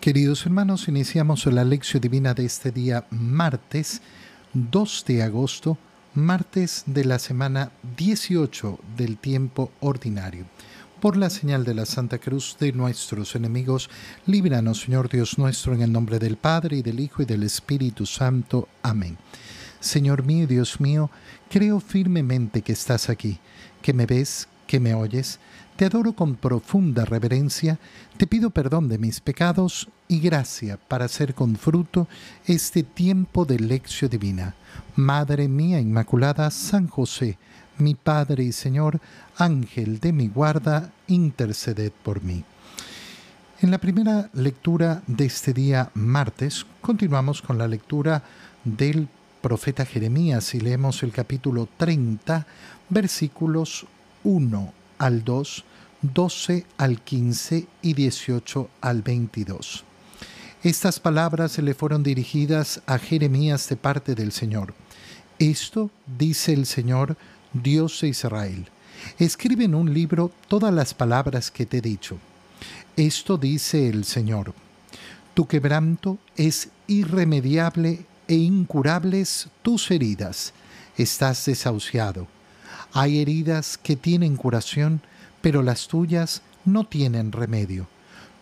Queridos hermanos, iniciamos la lección divina de este día martes 2 de agosto, martes de la semana 18 del tiempo ordinario. Por la señal de la Santa Cruz de nuestros enemigos, líbranos, Señor Dios nuestro, en el nombre del Padre, y del Hijo, y del Espíritu Santo. Amén. Señor mío Dios mío, creo firmemente que estás aquí, que me ves, que me oyes te adoro con profunda reverencia, te pido perdón de mis pecados y gracia para hacer con fruto este tiempo de lección divina. Madre mía Inmaculada, San José, mi Padre y Señor, Ángel de mi guarda, interceded por mí. En la primera lectura de este día martes, continuamos con la lectura del profeta Jeremías y leemos el capítulo 30, versículos 1 al 2, 12 al 15 y 18 al 22. Estas palabras le fueron dirigidas a Jeremías de parte del Señor. Esto dice el Señor, Dios de Israel. Escribe en un libro todas las palabras que te he dicho. Esto dice el Señor. Tu quebranto es irremediable e incurables tus heridas. Estás desahuciado. Hay heridas que tienen curación pero las tuyas no tienen remedio.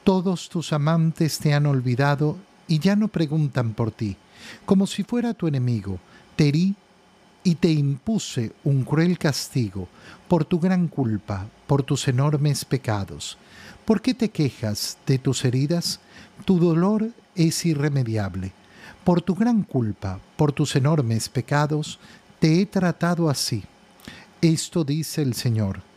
Todos tus amantes te han olvidado y ya no preguntan por ti. Como si fuera tu enemigo, te herí y te impuse un cruel castigo por tu gran culpa, por tus enormes pecados. ¿Por qué te quejas de tus heridas? Tu dolor es irremediable. Por tu gran culpa, por tus enormes pecados, te he tratado así. Esto dice el Señor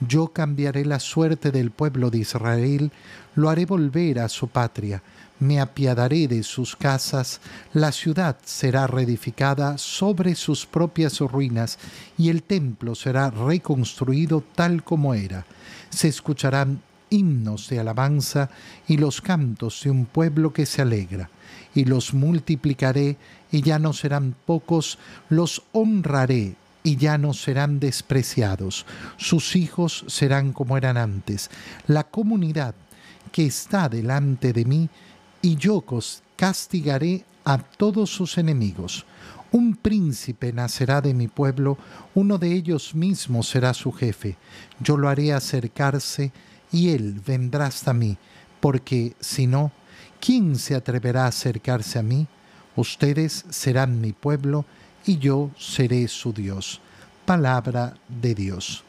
yo cambiaré la suerte del pueblo de Israel, lo haré volver a su patria, me apiadaré de sus casas, la ciudad será reedificada sobre sus propias ruinas y el templo será reconstruido tal como era. Se escucharán himnos de alabanza y los cantos de un pueblo que se alegra. Y los multiplicaré y ya no serán pocos, los honraré y ya no serán despreciados. Sus hijos serán como eran antes. La comunidad que está delante de mí, y yo castigaré a todos sus enemigos. Un príncipe nacerá de mi pueblo, uno de ellos mismos será su jefe. Yo lo haré acercarse y él vendrá hasta mí, porque si no, ¿quién se atreverá a acercarse a mí? Ustedes serán mi pueblo y yo seré su Dios. Palabra de Dios.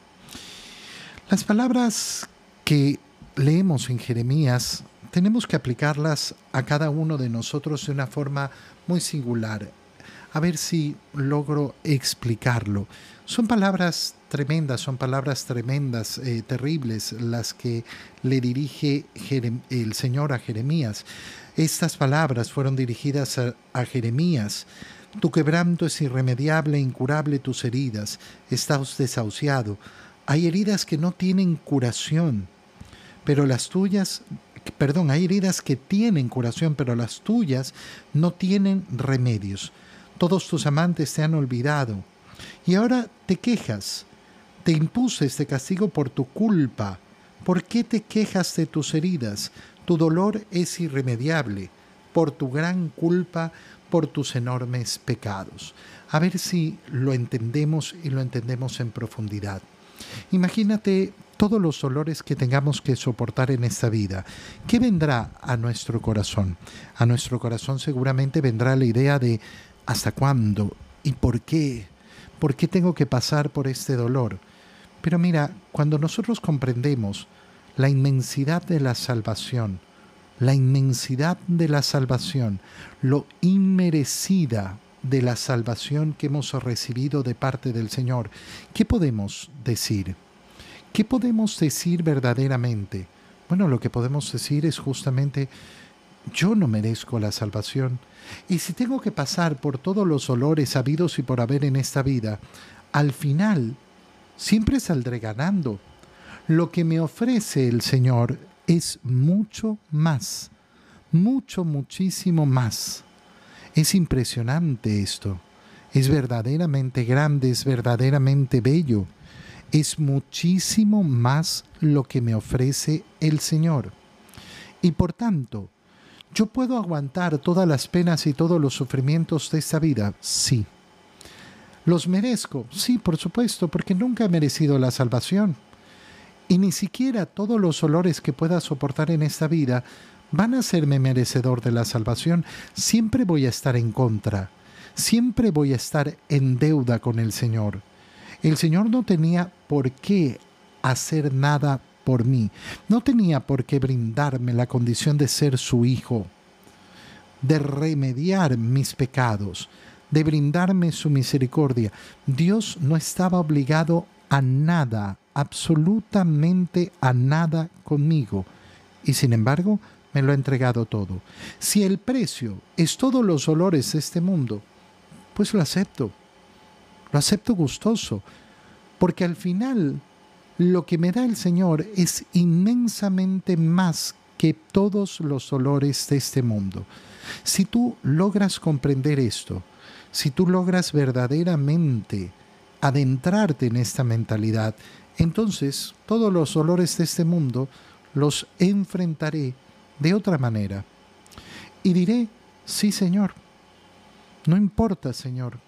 Las palabras que leemos en Jeremías tenemos que aplicarlas a cada uno de nosotros de una forma muy singular. A ver si logro explicarlo. Son palabras tremendas, son palabras tremendas, eh, terribles, las que le dirige el Señor a Jeremías. Estas palabras fueron dirigidas a Jeremías tu quebranto es irremediable e incurable tus heridas. Estás desahuciado. Hay heridas que no tienen curación, pero las tuyas, perdón, hay heridas que tienen curación, pero las tuyas no tienen remedios. Todos tus amantes te han olvidado. Y ahora te quejas. Te impuse este castigo por tu culpa. ¿Por qué te quejas de tus heridas? Tu dolor es irremediable. Por tu gran culpa por tus enormes pecados. A ver si lo entendemos y lo entendemos en profundidad. Imagínate todos los dolores que tengamos que soportar en esta vida. ¿Qué vendrá a nuestro corazón? A nuestro corazón seguramente vendrá la idea de ¿hasta cuándo? ¿Y por qué? ¿Por qué tengo que pasar por este dolor? Pero mira, cuando nosotros comprendemos la inmensidad de la salvación, la inmensidad de la salvación, lo inmerecida de la salvación que hemos recibido de parte del Señor. ¿Qué podemos decir? ¿Qué podemos decir verdaderamente? Bueno, lo que podemos decir es justamente, yo no merezco la salvación. Y si tengo que pasar por todos los dolores habidos y por haber en esta vida, al final siempre saldré ganando. Lo que me ofrece el Señor es mucho más, mucho, muchísimo más. Es impresionante esto. Es verdaderamente grande, es verdaderamente bello. Es muchísimo más lo que me ofrece el Señor. Y por tanto, ¿Yo puedo aguantar todas las penas y todos los sufrimientos de esta vida? Sí. ¿Los merezco? Sí, por supuesto, porque nunca he merecido la salvación. Y ni siquiera todos los olores que pueda soportar en esta vida van a hacerme merecedor de la salvación. Siempre voy a estar en contra. Siempre voy a estar en deuda con el Señor. El Señor no tenía por qué hacer nada por mí. No tenía por qué brindarme la condición de ser su hijo, de remediar mis pecados, de brindarme su misericordia. Dios no estaba obligado a nada, absolutamente a nada conmigo. Y sin embargo, me lo ha entregado todo. Si el precio es todos los olores de este mundo, pues lo acepto. Lo acepto gustoso. Porque al final lo que me da el Señor es inmensamente más que todos los olores de este mundo. Si tú logras comprender esto, si tú logras verdaderamente adentrarte en esta mentalidad, entonces todos los olores de este mundo los enfrentaré de otra manera. Y diré, sí Señor, no importa Señor,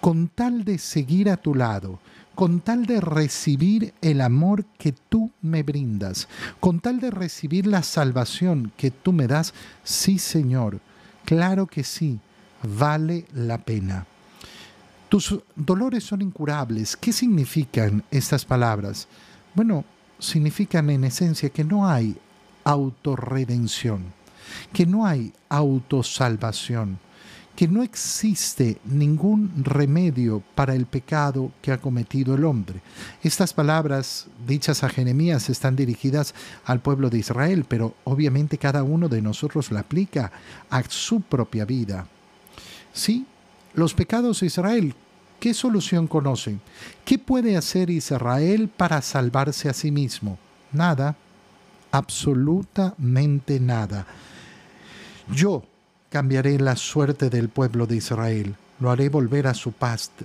con tal de seguir a tu lado, con tal de recibir el amor que tú me brindas, con tal de recibir la salvación que tú me das, sí Señor, claro que sí, vale la pena. Tus dolores son incurables. ¿Qué significan estas palabras? Bueno, significan en esencia que no hay autorredención, que no hay autosalvación, que no existe ningún remedio para el pecado que ha cometido el hombre. Estas palabras dichas a Jeremías están dirigidas al pueblo de Israel, pero obviamente cada uno de nosotros la aplica a su propia vida. Sí, los pecados de Israel, ¿qué solución conocen? ¿Qué puede hacer Israel para salvarse a sí mismo? Nada, absolutamente nada. Yo, cambiaré la suerte del pueblo de Israel, lo haré volver a su,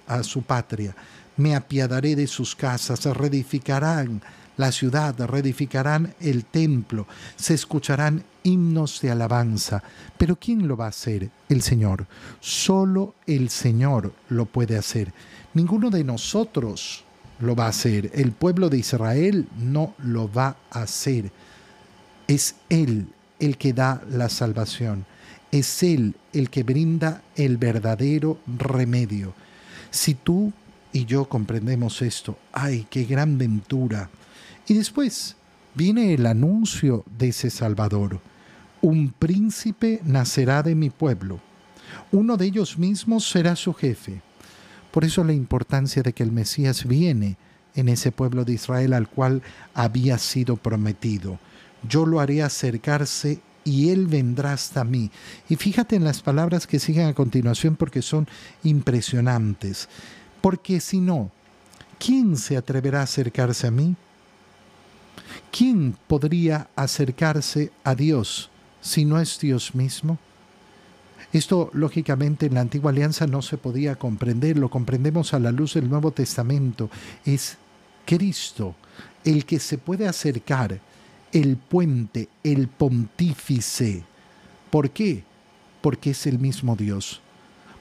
a su patria, me apiadaré de sus casas, reedificarán la ciudad, reedificarán el templo, se escucharán himnos de alabanza. Pero ¿quién lo va a hacer? El Señor. Solo el Señor lo puede hacer. Ninguno de nosotros lo va a hacer. El pueblo de Israel no lo va a hacer. Es Él el que da la salvación. Es Él el que brinda el verdadero remedio. Si tú y yo comprendemos esto, ¡ay, qué gran ventura! Y después viene el anuncio de ese Salvador. Un príncipe nacerá de mi pueblo. Uno de ellos mismos será su jefe. Por eso la importancia de que el Mesías viene en ese pueblo de Israel al cual había sido prometido. Yo lo haré acercarse y Él vendrá hasta mí. Y fíjate en las palabras que siguen a continuación porque son impresionantes. Porque si no, ¿quién se atreverá a acercarse a mí? ¿Quién podría acercarse a Dios si no es Dios mismo? Esto, lógicamente, en la antigua alianza no se podía comprender, lo comprendemos a la luz del Nuevo Testamento. Es Cristo el que se puede acercar el puente, el pontífice. ¿Por qué? Porque es el mismo Dios.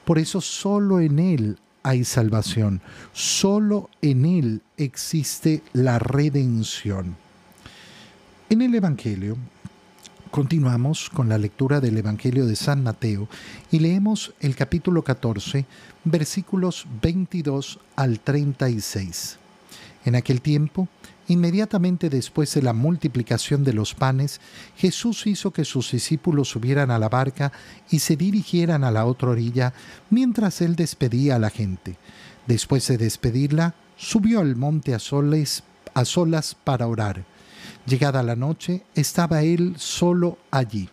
Por eso solo en Él hay salvación, solo en Él existe la redención. En el Evangelio, continuamos con la lectura del Evangelio de San Mateo y leemos el capítulo 14, versículos 22 al 36. En aquel tiempo, Inmediatamente después de la multiplicación de los panes, Jesús hizo que sus discípulos subieran a la barca y se dirigieran a la otra orilla mientras él despedía a la gente. Después de despedirla, subió al monte a, a solas para orar. Llegada la noche, estaba él solo allí.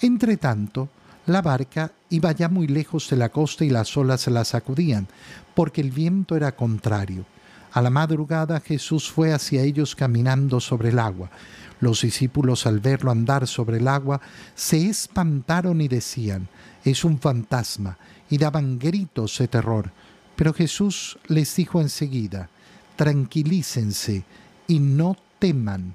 Entretanto, la barca iba ya muy lejos de la costa y las olas la sacudían, porque el viento era contrario. A la madrugada Jesús fue hacia ellos caminando sobre el agua. Los discípulos al verlo andar sobre el agua se espantaron y decían, es un fantasma, y daban gritos de terror. Pero Jesús les dijo enseguida, tranquilícense y no teman,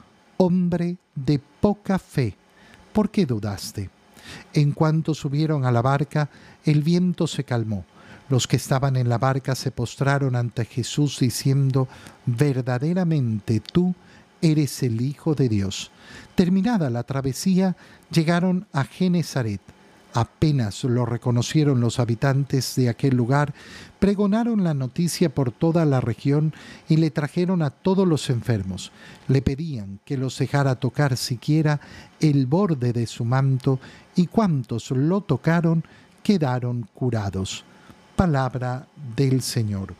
Hombre de poca fe, ¿por qué dudaste? En cuanto subieron a la barca, el viento se calmó. Los que estaban en la barca se postraron ante Jesús diciendo, verdaderamente tú eres el Hijo de Dios. Terminada la travesía, llegaron a Genezaret. Apenas lo reconocieron los habitantes de aquel lugar, pregonaron la noticia por toda la región y le trajeron a todos los enfermos. Le pedían que los dejara tocar siquiera el borde de su manto y cuantos lo tocaron quedaron curados. Palabra del Señor.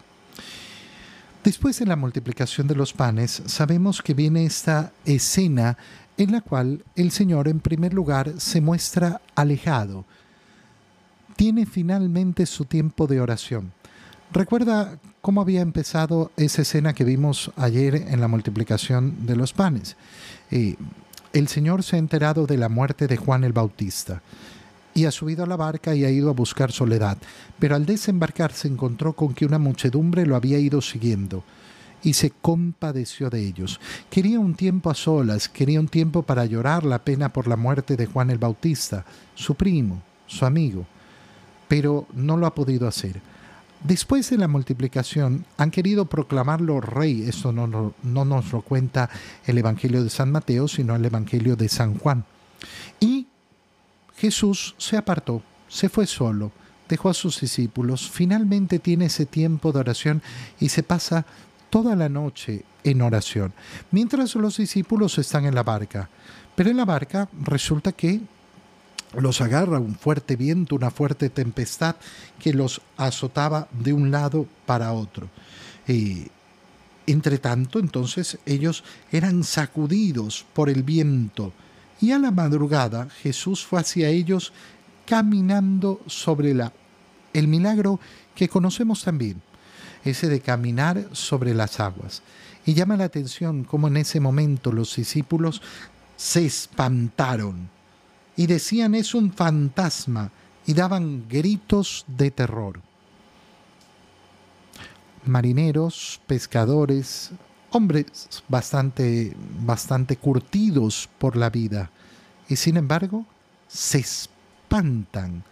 Después de la multiplicación de los panes, sabemos que viene esta escena en la cual el Señor en primer lugar se muestra alejado. Tiene finalmente su tiempo de oración. Recuerda cómo había empezado esa escena que vimos ayer en la multiplicación de los panes. Eh, el Señor se ha enterado de la muerte de Juan el Bautista y ha subido a la barca y ha ido a buscar soledad, pero al desembarcar se encontró con que una muchedumbre lo había ido siguiendo y se compadeció de ellos. Quería un tiempo a solas, quería un tiempo para llorar la pena por la muerte de Juan el Bautista, su primo, su amigo, pero no lo ha podido hacer. Después de la multiplicación han querido proclamarlo rey, esto no, no, no nos lo cuenta el Evangelio de San Mateo, sino el Evangelio de San Juan. Y Jesús se apartó, se fue solo, dejó a sus discípulos, finalmente tiene ese tiempo de oración y se pasa toda la noche en oración, mientras los discípulos están en la barca. Pero en la barca resulta que los agarra un fuerte viento, una fuerte tempestad que los azotaba de un lado para otro. Y entre tanto, entonces ellos eran sacudidos por el viento y a la madrugada Jesús fue hacia ellos caminando sobre la el milagro que conocemos también ese de caminar sobre las aguas. Y llama la atención cómo en ese momento los discípulos se espantaron y decían es un fantasma y daban gritos de terror. Marineros, pescadores, hombres bastante, bastante curtidos por la vida y sin embargo se espantan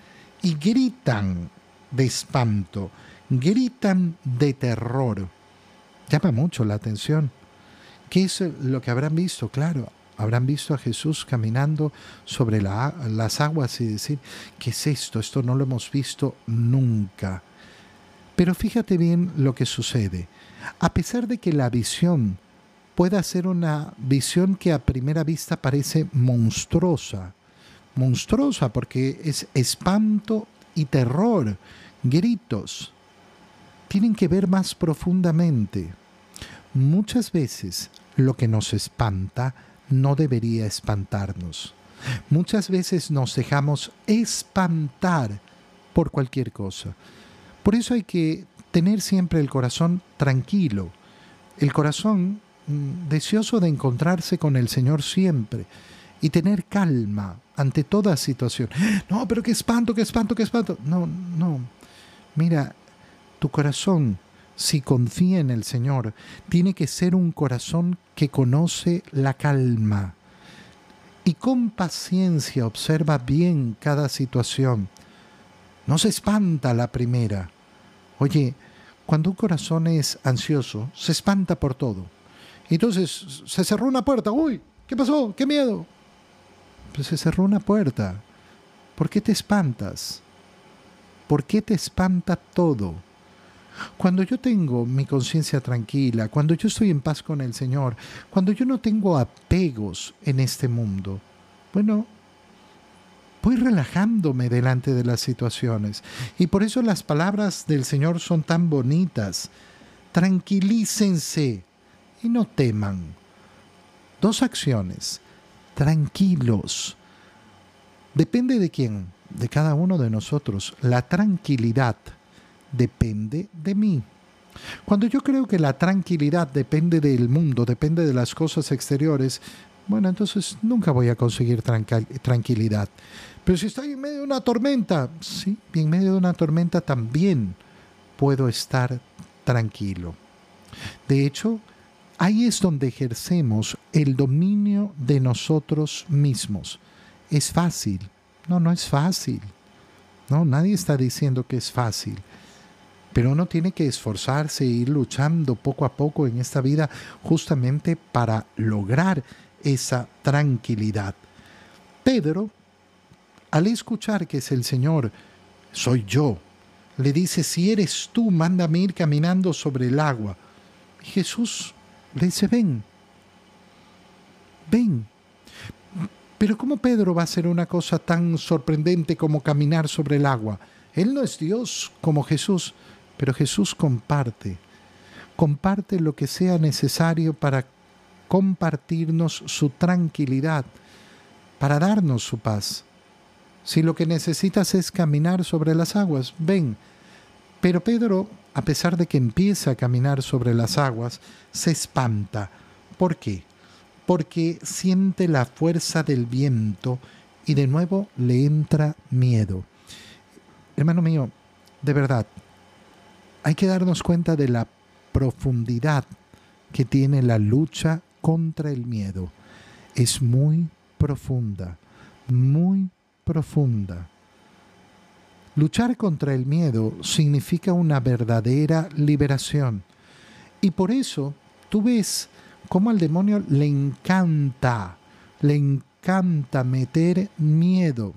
y gritan de espanto gritan de terror. Llama mucho la atención. ¿Qué es lo que habrán visto? Claro, habrán visto a Jesús caminando sobre las aguas y decir, ¿qué es esto? Esto no lo hemos visto nunca. Pero fíjate bien lo que sucede. A pesar de que la visión pueda ser una visión que a primera vista parece monstruosa, monstruosa porque es espanto y terror, gritos, tienen que ver más profundamente. Muchas veces lo que nos espanta no debería espantarnos. Muchas veces nos dejamos espantar por cualquier cosa. Por eso hay que tener siempre el corazón tranquilo, el corazón mm, deseoso de encontrarse con el Señor siempre y tener calma ante toda situación. No, pero qué espanto, qué espanto, qué espanto. No, no. Mira, tu corazón, si confía en el Señor, tiene que ser un corazón que conoce la calma y con paciencia observa bien cada situación. No se espanta la primera. Oye, cuando un corazón es ansioso, se espanta por todo. Entonces se cerró una puerta. Uy, ¿qué pasó? ¿Qué miedo? Pues se cerró una puerta. ¿Por qué te espantas? ¿Por qué te espanta todo? Cuando yo tengo mi conciencia tranquila, cuando yo estoy en paz con el Señor, cuando yo no tengo apegos en este mundo, bueno, voy relajándome delante de las situaciones. Y por eso las palabras del Señor son tan bonitas. Tranquilícense y no teman. Dos acciones. Tranquilos. Depende de quién, de cada uno de nosotros. La tranquilidad depende de mí. Cuando yo creo que la tranquilidad depende del mundo, depende de las cosas exteriores, bueno, entonces nunca voy a conseguir tranquilidad. Pero si estoy en medio de una tormenta, sí, en medio de una tormenta también puedo estar tranquilo. De hecho, ahí es donde ejercemos el dominio de nosotros mismos. Es fácil. No, no es fácil. No, nadie está diciendo que es fácil. Pero uno tiene que esforzarse e ir luchando poco a poco en esta vida justamente para lograr esa tranquilidad. Pedro, al escuchar que es el Señor, soy yo, le dice, si eres tú, mándame ir caminando sobre el agua. Jesús le dice, ven, ven. Pero ¿cómo Pedro va a hacer una cosa tan sorprendente como caminar sobre el agua? Él no es Dios como Jesús, pero Jesús comparte, comparte lo que sea necesario para compartirnos su tranquilidad, para darnos su paz. Si lo que necesitas es caminar sobre las aguas, ven. Pero Pedro, a pesar de que empieza a caminar sobre las aguas, se espanta. ¿Por qué? Porque siente la fuerza del viento y de nuevo le entra miedo. Hermano mío, de verdad, hay que darnos cuenta de la profundidad que tiene la lucha contra el miedo. Es muy profunda, muy profunda. Luchar contra el miedo significa una verdadera liberación. Y por eso tú ves cómo al demonio le encanta, le encanta meter miedo.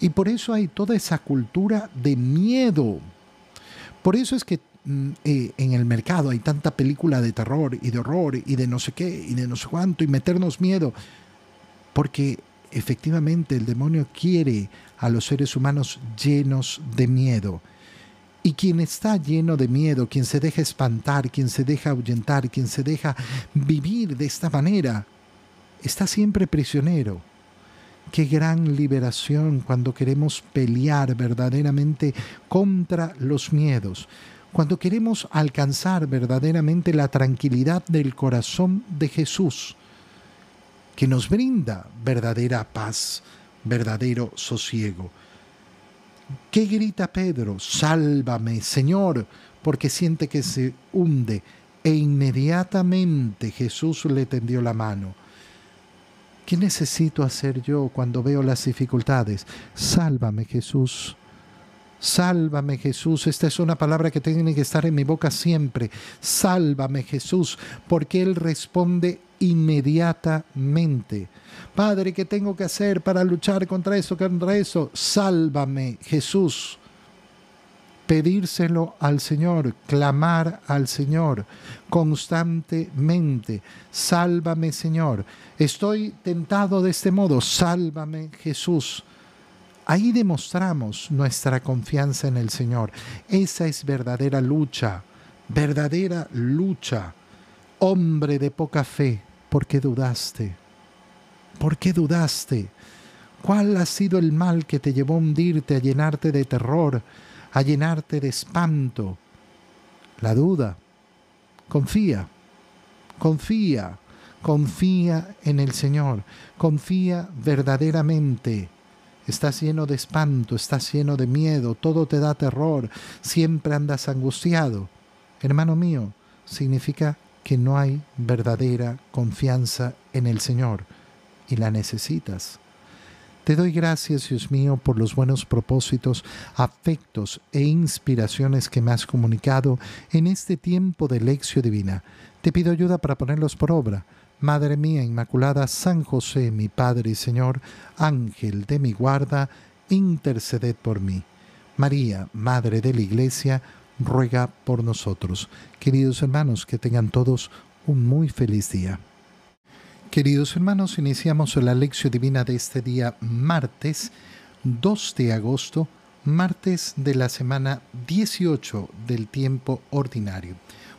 Y por eso hay toda esa cultura de miedo. Por eso es que Mm, eh, en el mercado hay tanta película de terror y de horror y de no sé qué y de no sé cuánto y meternos miedo. Porque efectivamente el demonio quiere a los seres humanos llenos de miedo. Y quien está lleno de miedo, quien se deja espantar, quien se deja ahuyentar, quien se deja vivir de esta manera, está siempre prisionero. Qué gran liberación cuando queremos pelear verdaderamente contra los miedos cuando queremos alcanzar verdaderamente la tranquilidad del corazón de Jesús, que nos brinda verdadera paz, verdadero sosiego. ¿Qué grita Pedro? Sálvame, Señor, porque siente que se hunde. E inmediatamente Jesús le tendió la mano. ¿Qué necesito hacer yo cuando veo las dificultades? Sálvame, Jesús. Sálvame Jesús, esta es una palabra que tiene que estar en mi boca siempre. Sálvame Jesús, porque Él responde inmediatamente. Padre, ¿qué tengo que hacer para luchar contra eso, contra eso? Sálvame Jesús. Pedírselo al Señor, clamar al Señor constantemente. Sálvame Señor. Estoy tentado de este modo. Sálvame Jesús. Ahí demostramos nuestra confianza en el Señor. Esa es verdadera lucha, verdadera lucha. Hombre de poca fe, ¿por qué dudaste? ¿Por qué dudaste? ¿Cuál ha sido el mal que te llevó a hundirte, a llenarte de terror, a llenarte de espanto? La duda. Confía, confía, confía en el Señor, confía verdaderamente Estás lleno de espanto, estás lleno de miedo, todo te da terror, siempre andas angustiado. Hermano mío, significa que no hay verdadera confianza en el Señor y la necesitas. Te doy gracias, Dios mío, por los buenos propósitos, afectos e inspiraciones que me has comunicado en este tiempo de lección divina. Te pido ayuda para ponerlos por obra Madre mía Inmaculada, San José, mi Padre y Señor, Ángel de mi guarda, interceded por mí. María, Madre de la Iglesia, ruega por nosotros. Queridos hermanos, que tengan todos un muy feliz día. Queridos hermanos, iniciamos la lección divina de este día martes 2 de agosto, martes de la semana 18 del tiempo ordinario.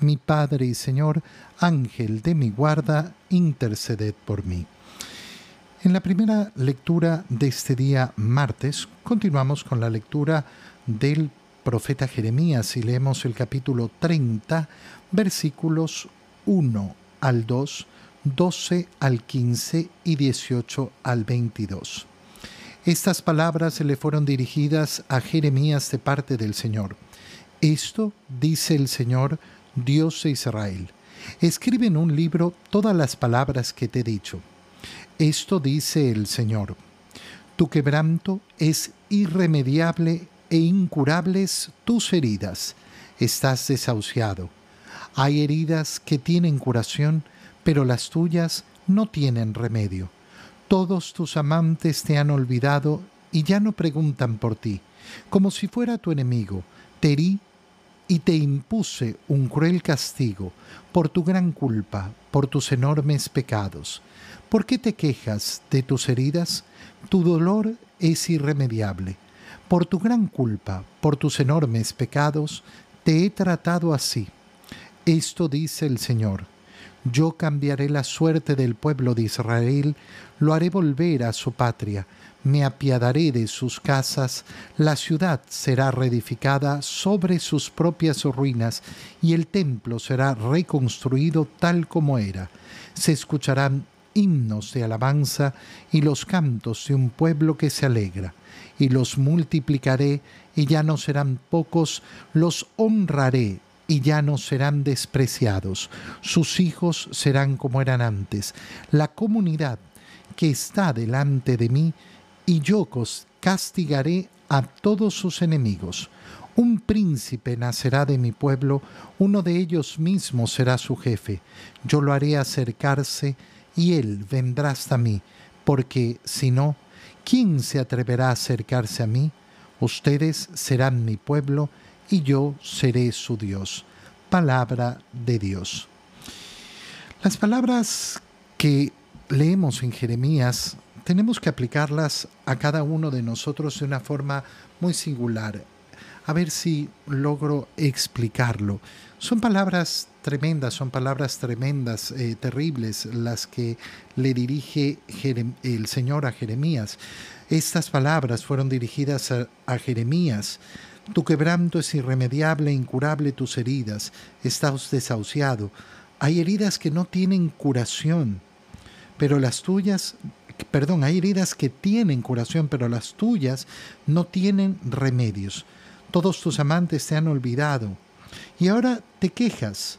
mi Padre y Señor, Ángel de mi guarda, interceded por mí. En la primera lectura de este día martes, continuamos con la lectura del profeta Jeremías y leemos el capítulo 30, versículos 1 al 2, 12 al 15 y 18 al 22. Estas palabras se le fueron dirigidas a Jeremías de parte del Señor. Esto dice el Señor, Dios de Israel. Escribe en un libro todas las palabras que te he dicho. Esto dice el Señor. Tu quebranto es irremediable e incurables tus heridas. Estás desahuciado. Hay heridas que tienen curación, pero las tuyas no tienen remedio. Todos tus amantes te han olvidado y ya no preguntan por ti. Como si fuera tu enemigo, te y te impuse un cruel castigo por tu gran culpa, por tus enormes pecados. ¿Por qué te quejas de tus heridas? Tu dolor es irremediable. Por tu gran culpa, por tus enormes pecados, te he tratado así. Esto dice el Señor. Yo cambiaré la suerte del pueblo de Israel, lo haré volver a su patria, me apiadaré de sus casas, la ciudad será reedificada sobre sus propias ruinas y el templo será reconstruido tal como era. Se escucharán himnos de alabanza y los cantos de un pueblo que se alegra, y los multiplicaré y ya no serán pocos, los honraré y ya no serán despreciados. Sus hijos serán como eran antes. La comunidad que está delante de mí y yo castigaré a todos sus enemigos. Un príncipe nacerá de mi pueblo, uno de ellos mismos será su jefe. Yo lo haré acercarse y él vendrá hasta mí, porque si no, ¿quién se atreverá a acercarse a mí? Ustedes serán mi pueblo y yo seré su Dios. Palabra de Dios. Las palabras que leemos en Jeremías tenemos que aplicarlas a cada uno de nosotros de una forma muy singular. A ver si logro explicarlo. Son palabras tremendas, son palabras tremendas, eh, terribles, las que le dirige el Señor a Jeremías. Estas palabras fueron dirigidas a, a Jeremías. Tu quebranto es irremediable, incurable tus heridas, estás desahuciado. Hay heridas que no tienen curación, pero las tuyas perdón, hay heridas que tienen curación, pero las tuyas no tienen remedios. Todos tus amantes te han olvidado. Y ahora te quejas.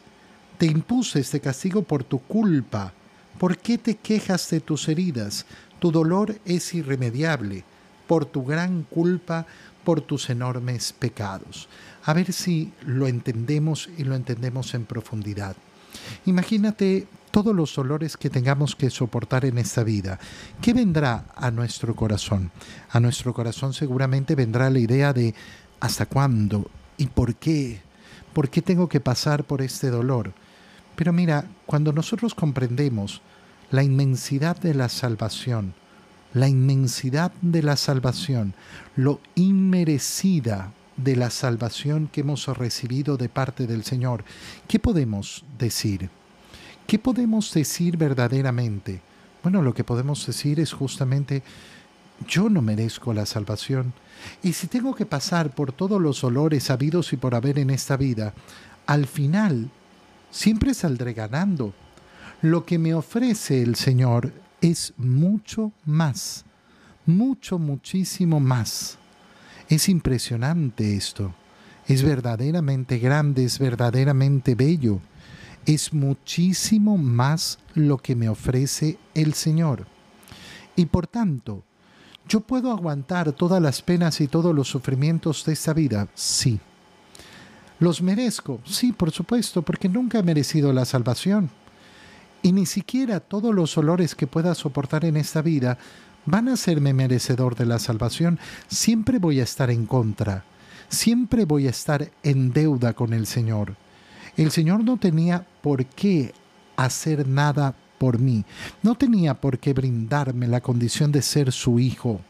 Te impuse este castigo por tu culpa. ¿Por qué te quejas de tus heridas? Tu dolor es irremediable por tu gran culpa, por tus enormes pecados. A ver si lo entendemos y lo entendemos en profundidad. Imagínate todos los dolores que tengamos que soportar en esta vida. ¿Qué vendrá a nuestro corazón? A nuestro corazón seguramente vendrá la idea de ¿hasta cuándo? ¿Y por qué? ¿Por qué tengo que pasar por este dolor? Pero mira, cuando nosotros comprendemos la inmensidad de la salvación, la inmensidad de la salvación, lo inmerecida de la salvación que hemos recibido de parte del Señor, ¿qué podemos decir? ¿Qué podemos decir verdaderamente? Bueno, lo que podemos decir es justamente, yo no merezco la salvación. Y si tengo que pasar por todos los olores habidos y por haber en esta vida, al final siempre saldré ganando. Lo que me ofrece el Señor es mucho más, mucho, muchísimo más. Es impresionante esto. Es verdaderamente grande, es verdaderamente bello es muchísimo más lo que me ofrece el Señor. Y por tanto, ¿yo puedo aguantar todas las penas y todos los sufrimientos de esta vida? Sí. ¿Los merezco? Sí, por supuesto, porque nunca he merecido la salvación. Y ni siquiera todos los dolores que pueda soportar en esta vida van a hacerme merecedor de la salvación. Siempre voy a estar en contra. Siempre voy a estar en deuda con el Señor. El Señor no tenía por qué hacer nada por mí. No tenía por qué brindarme la condición de ser su hijo,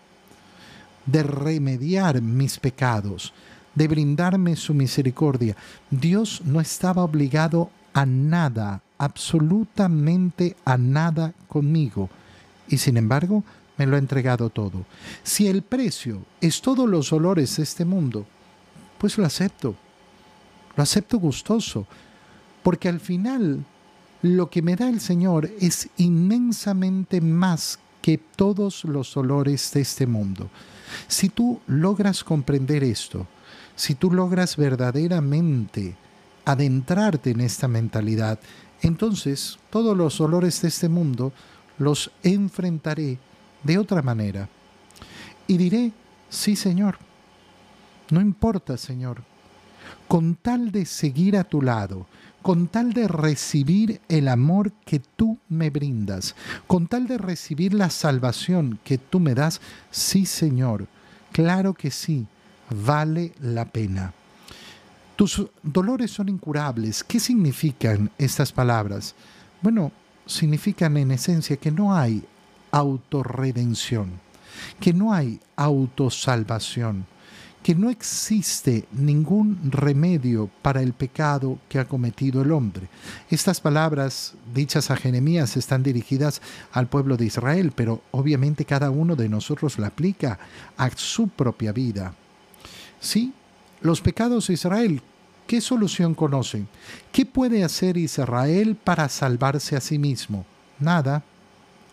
de remediar mis pecados, de brindarme su misericordia. Dios no estaba obligado a nada, absolutamente a nada conmigo. Y sin embargo, me lo ha entregado todo. Si el precio es todos los dolores de este mundo, pues lo acepto. Lo acepto gustoso. Porque al final lo que me da el Señor es inmensamente más que todos los dolores de este mundo. Si tú logras comprender esto, si tú logras verdaderamente adentrarte en esta mentalidad, entonces todos los dolores de este mundo los enfrentaré de otra manera. Y diré, sí Señor, no importa Señor, con tal de seguir a tu lado, con tal de recibir el amor que tú me brindas, con tal de recibir la salvación que tú me das, sí Señor, claro que sí, vale la pena. Tus dolores son incurables. ¿Qué significan estas palabras? Bueno, significan en esencia que no hay autorredención, que no hay autosalvación, que no existe ningún remedio para el pecado que ha cometido el hombre. Estas palabras dichas a Jeremías están dirigidas al pueblo de Israel, pero obviamente cada uno de nosotros la aplica a su propia vida. Sí, los pecados de Israel, ¿qué solución conocen? ¿Qué puede hacer Israel para salvarse a sí mismo? Nada,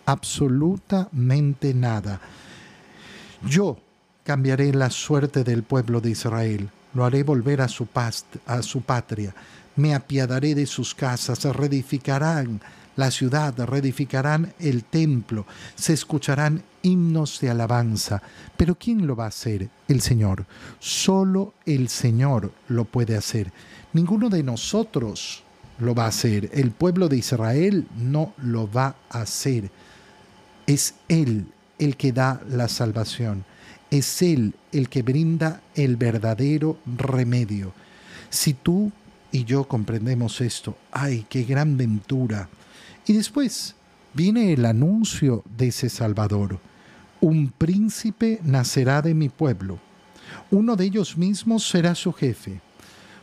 absolutamente nada. Yo cambiaré la suerte del pueblo de Israel, lo haré volver a su, a su patria, me apiadaré de sus casas, reedificarán la ciudad, reedificarán el templo, se escucharán himnos de alabanza. Pero ¿quién lo va a hacer? El Señor. Solo el Señor lo puede hacer. Ninguno de nosotros lo va a hacer. El pueblo de Israel no lo va a hacer. Es Él el que da la salvación. Es Él el que brinda el verdadero remedio. Si tú y yo comprendemos esto, ¡ay, qué gran ventura! Y después viene el anuncio de ese Salvador. Un príncipe nacerá de mi pueblo. Uno de ellos mismos será su jefe.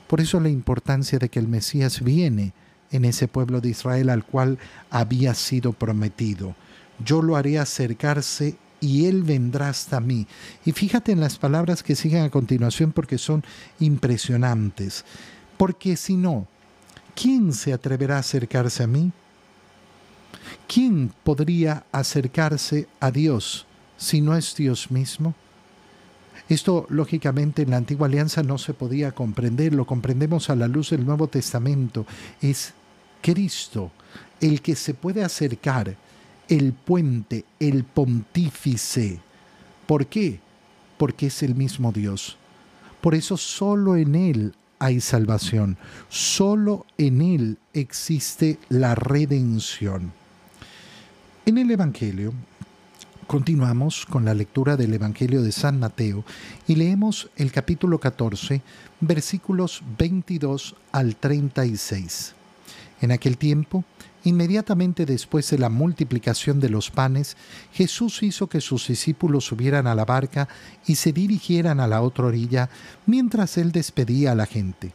Por eso la importancia de que el Mesías viene en ese pueblo de Israel al cual había sido prometido. Yo lo haré acercarse y Él vendrá hasta mí. Y fíjate en las palabras que siguen a continuación porque son impresionantes. Porque si no, ¿quién se atreverá a acercarse a mí? ¿Quién podría acercarse a Dios si no es Dios mismo? Esto, lógicamente, en la antigua alianza no se podía comprender, lo comprendemos a la luz del Nuevo Testamento. Es Cristo el que se puede acercar, el puente, el pontífice. ¿Por qué? Porque es el mismo Dios. Por eso solo en Él hay salvación, solo en Él existe la redención. En el Evangelio, continuamos con la lectura del Evangelio de San Mateo y leemos el capítulo 14, versículos 22 al 36. En aquel tiempo, inmediatamente después de la multiplicación de los panes, Jesús hizo que sus discípulos subieran a la barca y se dirigieran a la otra orilla mientras él despedía a la gente.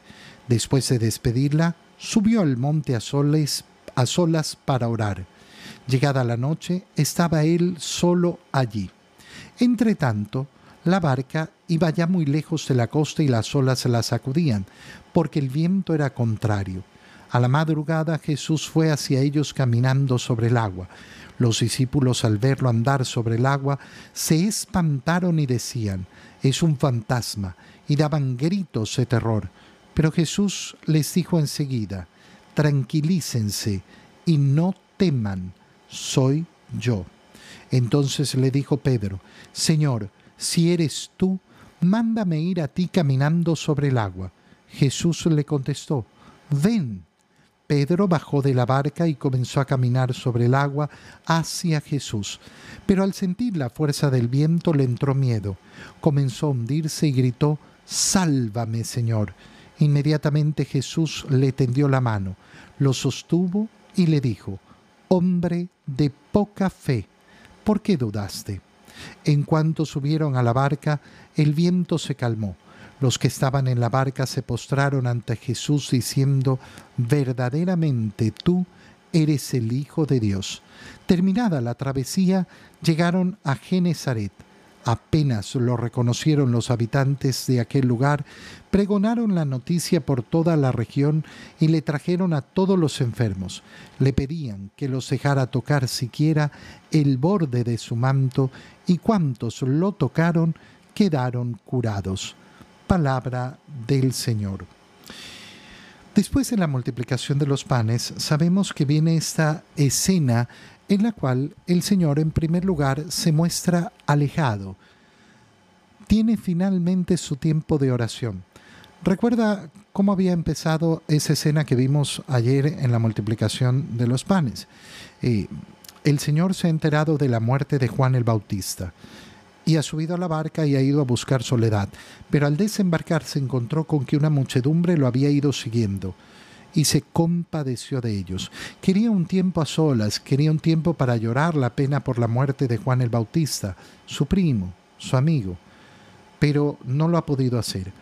Después de despedirla, subió al monte a, solas para orar Llegada la noche, estaba él solo allí. Entretanto, la barca iba ya muy lejos de la costa y las olas la sacudían, porque el viento era contrario. A la madrugada Jesús fue hacia ellos caminando sobre el agua. Los discípulos al verlo andar sobre el agua se espantaron y decían, es un fantasma, y daban gritos de terror. Pero Jesús les dijo enseguida, tranquilícense y no teman soy yo. Entonces le dijo Pedro, Señor, si eres tú, mándame ir a ti caminando sobre el agua. Jesús le contestó, ven. Pedro bajó de la barca y comenzó a caminar sobre el agua hacia Jesús. Pero al sentir la fuerza del viento le entró miedo. Comenzó a hundirse y gritó, Sálvame, Señor. Inmediatamente Jesús le tendió la mano, lo sostuvo y le dijo, Hombre de poca fe, ¿por qué dudaste? En cuanto subieron a la barca, el viento se calmó. Los que estaban en la barca se postraron ante Jesús diciendo, verdaderamente tú eres el Hijo de Dios. Terminada la travesía, llegaron a Genezaret. Apenas lo reconocieron los habitantes de aquel lugar, pregonaron la noticia por toda la región y le trajeron a todos los enfermos. Le pedían que los dejara tocar siquiera el borde de su manto y cuantos lo tocaron quedaron curados. Palabra del Señor. Después de la multiplicación de los panes, sabemos que viene esta escena en la cual el Señor en primer lugar se muestra alejado. Tiene finalmente su tiempo de oración. Recuerda cómo había empezado esa escena que vimos ayer en la multiplicación de los panes. Eh, el Señor se ha enterado de la muerte de Juan el Bautista y ha subido a la barca y ha ido a buscar soledad, pero al desembarcar se encontró con que una muchedumbre lo había ido siguiendo y se compadeció de ellos. Quería un tiempo a solas, quería un tiempo para llorar la pena por la muerte de Juan el Bautista, su primo, su amigo, pero no lo ha podido hacer.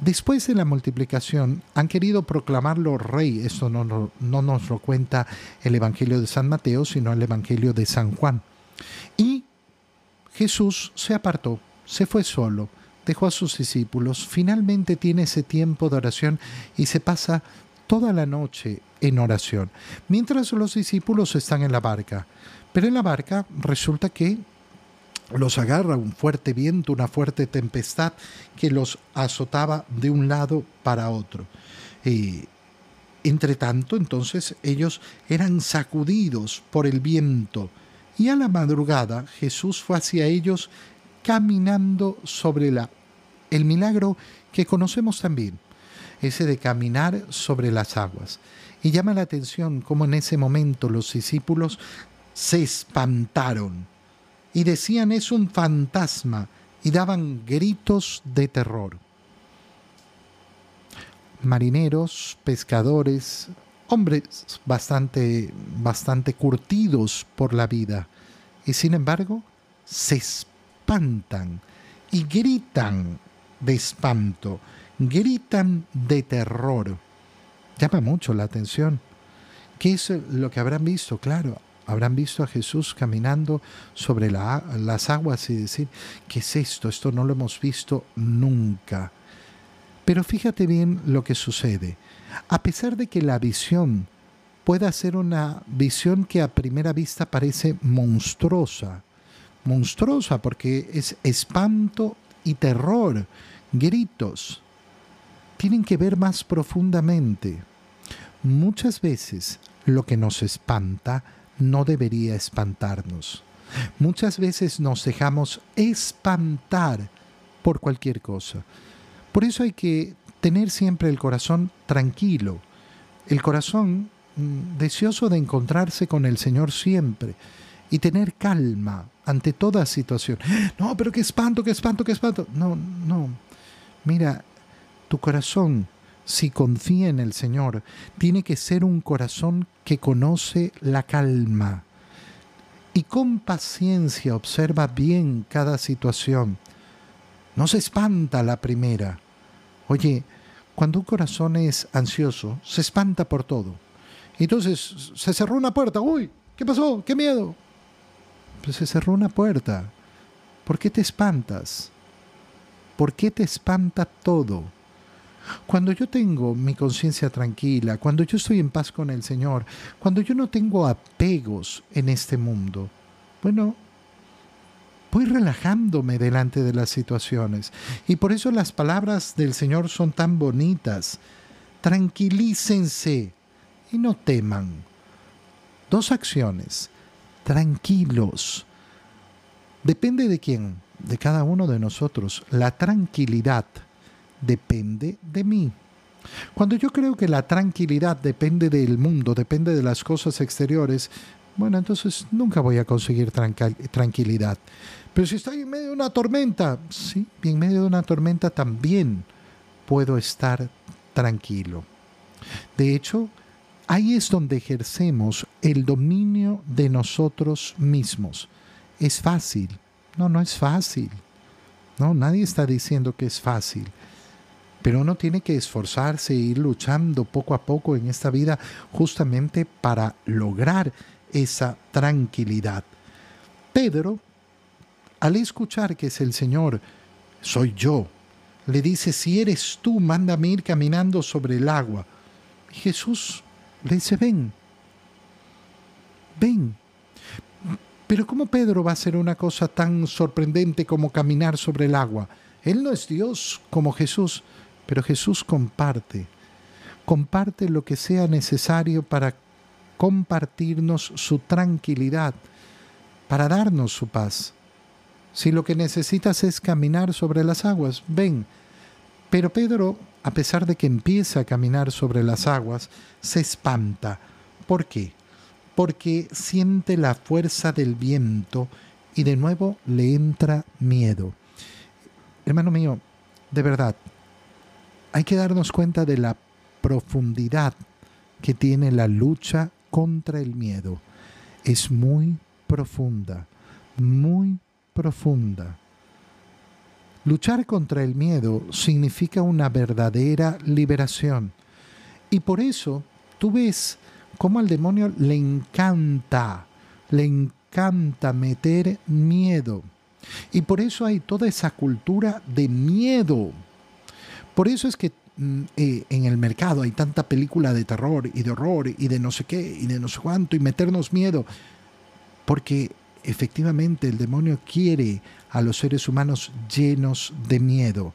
Después de la multiplicación han querido proclamarlo rey, esto no, no, no nos lo cuenta el Evangelio de San Mateo, sino el Evangelio de San Juan. Y Jesús se apartó, se fue solo, dejó a sus discípulos, finalmente tiene ese tiempo de oración y se pasa toda la noche en oración, mientras los discípulos están en la barca. Pero en la barca resulta que los agarra un fuerte viento, una fuerte tempestad que los azotaba de un lado para otro. Y entre tanto, entonces ellos eran sacudidos por el viento. Y a la madrugada Jesús fue hacia ellos caminando sobre la el milagro que conocemos también ese de caminar sobre las aguas. Y llama la atención cómo en ese momento los discípulos se espantaron y decían es un fantasma y daban gritos de terror. Marineros, pescadores, hombres bastante, bastante curtidos por la vida y sin embargo se espantan y gritan de espanto gritan de terror. Llama mucho la atención. ¿Qué es lo que habrán visto? Claro, habrán visto a Jesús caminando sobre las aguas y decir, ¿qué es esto? Esto no lo hemos visto nunca. Pero fíjate bien lo que sucede. A pesar de que la visión pueda ser una visión que a primera vista parece monstruosa, monstruosa porque es espanto y terror, gritos, tienen que ver más profundamente. Muchas veces lo que nos espanta no debería espantarnos. Muchas veces nos dejamos espantar por cualquier cosa. Por eso hay que tener siempre el corazón tranquilo, el corazón mm, deseoso de encontrarse con el Señor siempre y tener calma ante toda situación. No, pero qué espanto, qué espanto, qué espanto. No, no. Mira, tu corazón, si confía en el Señor, tiene que ser un corazón que conoce la calma y con paciencia observa bien cada situación. No se espanta la primera. Oye, cuando un corazón es ansioso, se espanta por todo. Entonces se cerró una puerta. Uy, ¿qué pasó? ¿Qué miedo? Pues se cerró una puerta. ¿Por qué te espantas? ¿Por qué te espanta todo? Cuando yo tengo mi conciencia tranquila, cuando yo estoy en paz con el Señor, cuando yo no tengo apegos en este mundo, bueno, voy relajándome delante de las situaciones. Y por eso las palabras del Señor son tan bonitas. Tranquilícense y no teman. Dos acciones. Tranquilos. Depende de quién, de cada uno de nosotros. La tranquilidad depende de mí. Cuando yo creo que la tranquilidad depende del mundo, depende de las cosas exteriores, bueno, entonces nunca voy a conseguir tranquilidad. Pero si estoy en medio de una tormenta, sí, en medio de una tormenta también puedo estar tranquilo. De hecho, ahí es donde ejercemos el dominio de nosotros mismos. Es fácil. No, no es fácil. No, nadie está diciendo que es fácil. Pero uno tiene que esforzarse e ir luchando poco a poco en esta vida justamente para lograr esa tranquilidad. Pedro, al escuchar que es el Señor, soy yo, le dice, si eres tú, mándame ir caminando sobre el agua. Y Jesús le dice, ven, ven. Pero ¿cómo Pedro va a hacer una cosa tan sorprendente como caminar sobre el agua? Él no es Dios como Jesús, pero Jesús comparte. Comparte lo que sea necesario para compartirnos su tranquilidad, para darnos su paz. Si lo que necesitas es caminar sobre las aguas, ven. Pero Pedro, a pesar de que empieza a caminar sobre las aguas, se espanta. ¿Por qué? Porque siente la fuerza del viento y de nuevo le entra miedo. Hermano mío, de verdad, hay que darnos cuenta de la profundidad que tiene la lucha contra el miedo. Es muy profunda, muy profunda. Luchar contra el miedo significa una verdadera liberación. Y por eso tú ves cómo al demonio le encanta, le encanta meter miedo. Y por eso hay toda esa cultura de miedo. Por eso es que eh, en el mercado hay tanta película de terror y de horror y de no sé qué y de no sé cuánto y meternos miedo. Porque efectivamente el demonio quiere a los seres humanos llenos de miedo.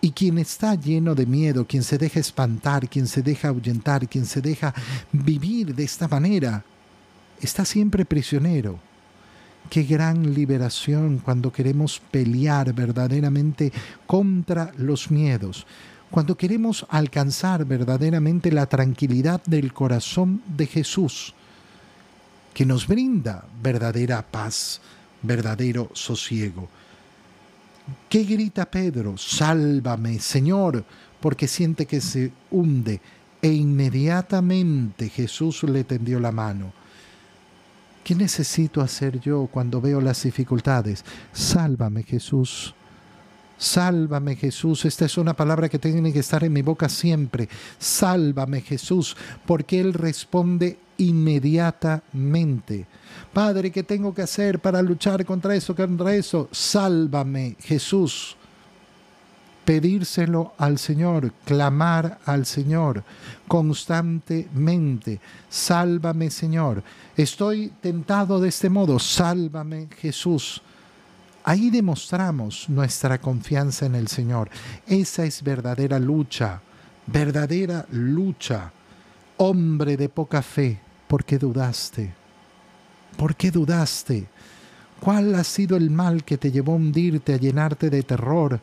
Y quien está lleno de miedo, quien se deja espantar, quien se deja ahuyentar, quien se deja vivir de esta manera, está siempre prisionero. Qué gran liberación cuando queremos pelear verdaderamente contra los miedos, cuando queremos alcanzar verdaderamente la tranquilidad del corazón de Jesús que nos brinda verdadera paz, verdadero sosiego. ¿Qué grita Pedro? Sálvame, Señor, porque siente que se hunde. E inmediatamente Jesús le tendió la mano. ¿Qué necesito hacer yo cuando veo las dificultades? Sálvame, Jesús. Sálvame Jesús. Esta es una palabra que tiene que estar en mi boca siempre. Sálvame Jesús, porque Él responde inmediatamente. Padre, ¿qué tengo que hacer para luchar contra eso, contra eso? Sálvame Jesús. Pedírselo al Señor, clamar al Señor constantemente. Sálvame Señor. Estoy tentado de este modo. Sálvame Jesús Ahí demostramos nuestra confianza en el Señor. Esa es verdadera lucha, verdadera lucha. Hombre de poca fe, ¿por qué dudaste? ¿Por qué dudaste? ¿Cuál ha sido el mal que te llevó a hundirte, a llenarte de terror,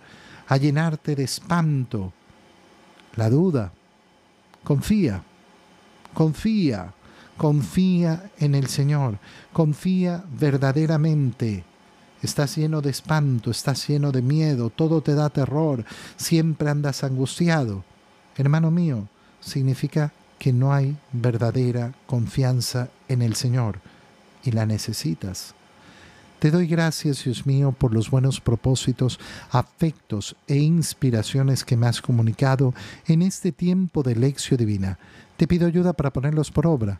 a llenarte de espanto? La duda. Confía, confía, confía en el Señor, confía verdaderamente Estás lleno de espanto, estás lleno de miedo, todo te da terror, siempre andas angustiado. Hermano mío, significa que no hay verdadera confianza en el Señor y la necesitas. Te doy gracias, Dios mío, por los buenos propósitos, afectos e inspiraciones que me has comunicado en este tiempo de lección divina. Te pido ayuda para ponerlos por obra